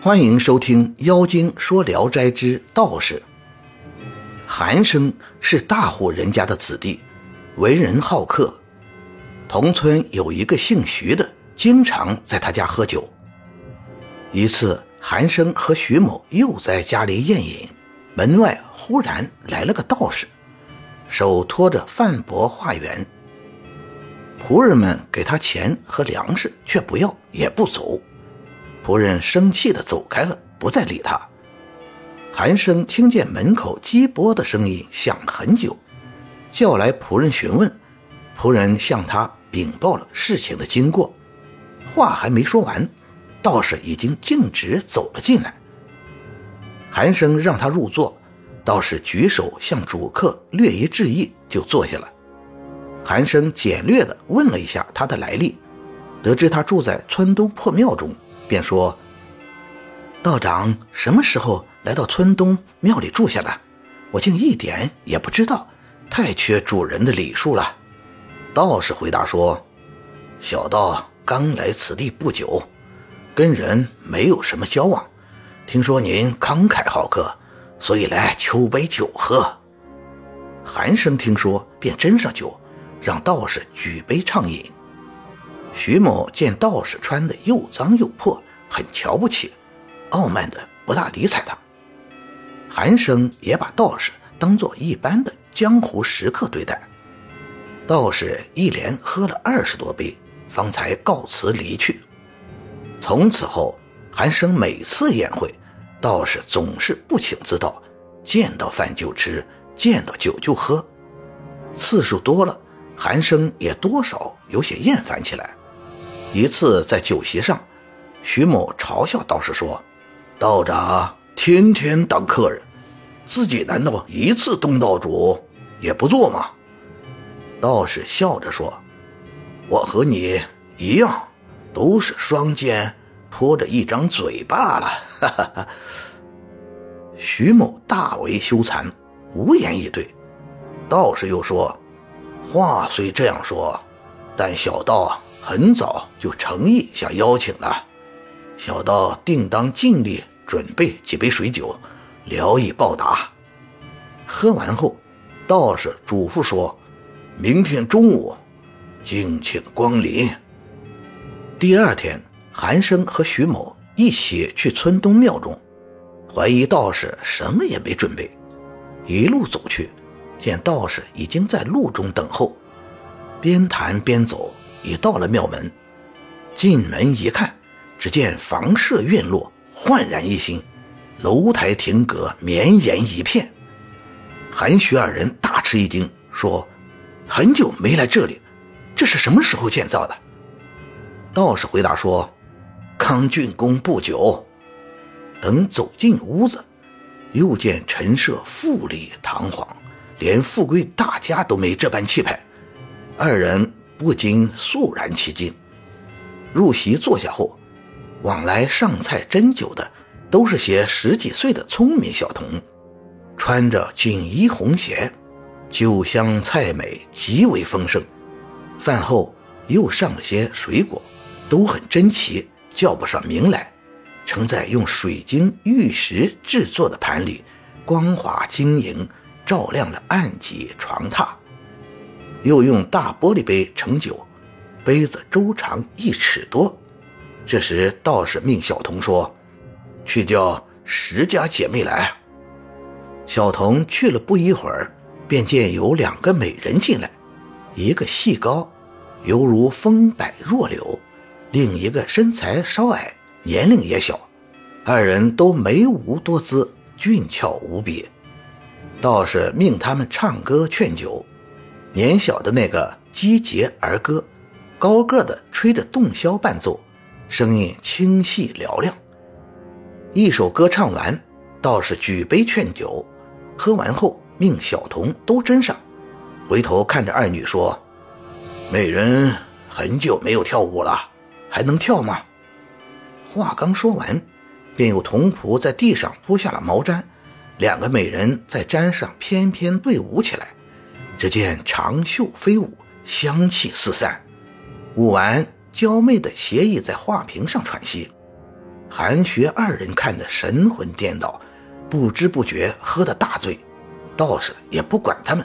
欢迎收听《妖精说聊斋之道士》。韩生是大户人家的子弟，为人好客。同村有一个姓徐的，经常在他家喝酒。一次，韩生和徐某又在家里宴饮，门外忽然来了个道士，手托着饭钵化缘。仆人们给他钱和粮食，却不要也不走。仆人生气地走开了，不再理他。韩生听见门口击钵的声音响了很久，叫来仆人询问，仆人向他禀报了事情的经过。话还没说完，道士已经径直走了进来。韩生让他入座，道士举手向主客略一致意，就坐下了。韩生简略地问了一下他的来历，得知他住在村东破庙中。便说：“道长什么时候来到村东庙里住下的？我竟一点也不知道，太缺主人的礼数了。”道士回答说：“小道刚来此地不久，跟人没有什么交往。听说您慷慨好客，所以来求杯酒喝。”韩生听说，便斟上酒，让道士举杯畅饮。徐某见道士穿的又脏又破，很瞧不起，傲慢的不大理睬他。韩生也把道士当做一般的江湖食客对待。道士一连喝了二十多杯，方才告辞离去。从此后，韩生每次宴会，道士总是不请自到，见到饭就吃，见到酒就喝。次数多了，韩生也多少有些厌烦起来。一次在酒席上，徐某嘲笑道士说：“道长天天当客人，自己难道一次东道主也不做吗？”道士笑着说：“我和你一样，都是双肩托着一张嘴罢了。”。徐某大为羞惭，无言以对。道士又说：“话虽这样说，但小道。”很早就诚意想邀请了，小道定当尽力准备几杯水酒，聊以报答。喝完后，道士嘱咐说：“明天中午，敬请光临。”第二天，韩生和徐某一起去村东庙中，怀疑道士什么也没准备，一路走去，见道士已经在路中等候，边谈边走。已到了庙门，进门一看，只见房舍院落焕然一新，楼台亭阁绵延一片。韩徐二人大吃一惊，说：“很久没来这里，这是什么时候建造的？”道士回答说：“刚竣工不久。”等走进屋子，又见陈设富丽堂皇，连富贵大家都没这般气派。二人。不禁肃然起敬。入席坐下后，往来上菜斟酒的都是些十几岁的聪明小童，穿着锦衣红鞋，酒香菜美，极为丰盛。饭后又上了些水果，都很珍奇，叫不上名来，盛在用水晶玉石制作的盘里，光滑晶莹，照亮了案几床榻。又用大玻璃杯盛酒，杯子周长一尺多。这时道士命小童说：“去叫石家姐妹来。”小童去了不一会儿，便见有两个美人进来，一个细高，犹如风摆弱柳；另一个身材稍矮，年龄也小。二人都眉无多姿，俊俏无比。道士命他们唱歌劝酒。年小的那个击节儿歌，高个的吹着洞箫伴奏，声音清细嘹亮。一首歌唱完，道士举杯劝酒，喝完后命小童都斟上，回头看着二女说：“美人很久没有跳舞了，还能跳吗？”话刚说完，便有童仆在地上铺下了毛毡，两个美人在毡上翩翩对舞起来。只见长袖飞舞，香气四散。舞完，娇媚的斜倚在画屏上喘息。韩学二人看得神魂颠倒，不知不觉喝得大醉。道士也不管他们，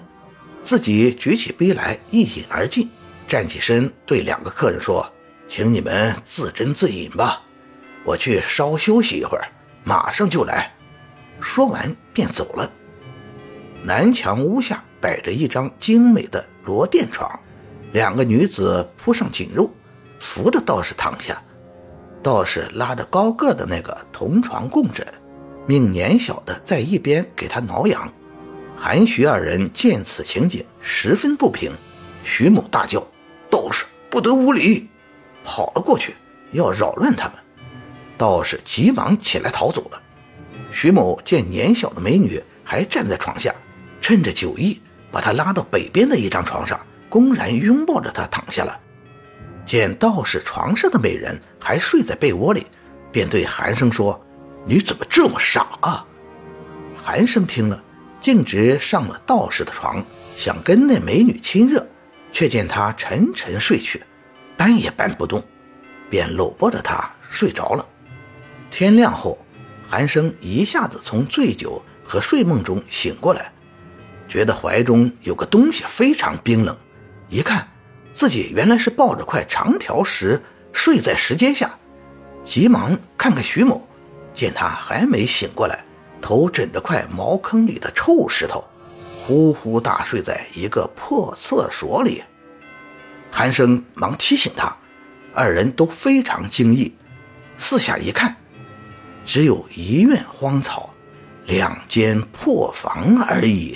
自己举起杯来一饮而尽，站起身对两个客人说：“请你们自斟自饮吧，我去稍休息一会儿，马上就来。”说完便走了。南墙屋下摆着一张精美的罗垫床，两个女子铺上锦褥，扶着道士躺下。道士拉着高个的那个同床共枕，命年小的在一边给他挠痒。韩徐二人见此情景，十分不平。徐某大叫：“道士不得无礼！”跑了过去，要扰乱他们。道士急忙起来逃走了。徐某见年小的美女还站在床下，趁着酒意，把他拉到北边的一张床上，公然拥抱着他躺下了。见道士床上的美人还睡在被窝里，便对韩生说：“你怎么这么傻啊？”韩生听了，径直上了道士的床，想跟那美女亲热，却见她沉沉睡去，搬也搬不动，便搂抱着她睡着了。天亮后，韩生一下子从醉酒和睡梦中醒过来，觉得怀中有个东西非常冰冷，一看。自己原来是抱着块长条石睡在石阶下，急忙看看徐某，见他还没醒过来，头枕着块茅坑里的臭石头，呼呼大睡在一个破厕所里。韩生忙提醒他，二人都非常惊异，四下一看，只有一院荒草，两间破房而已。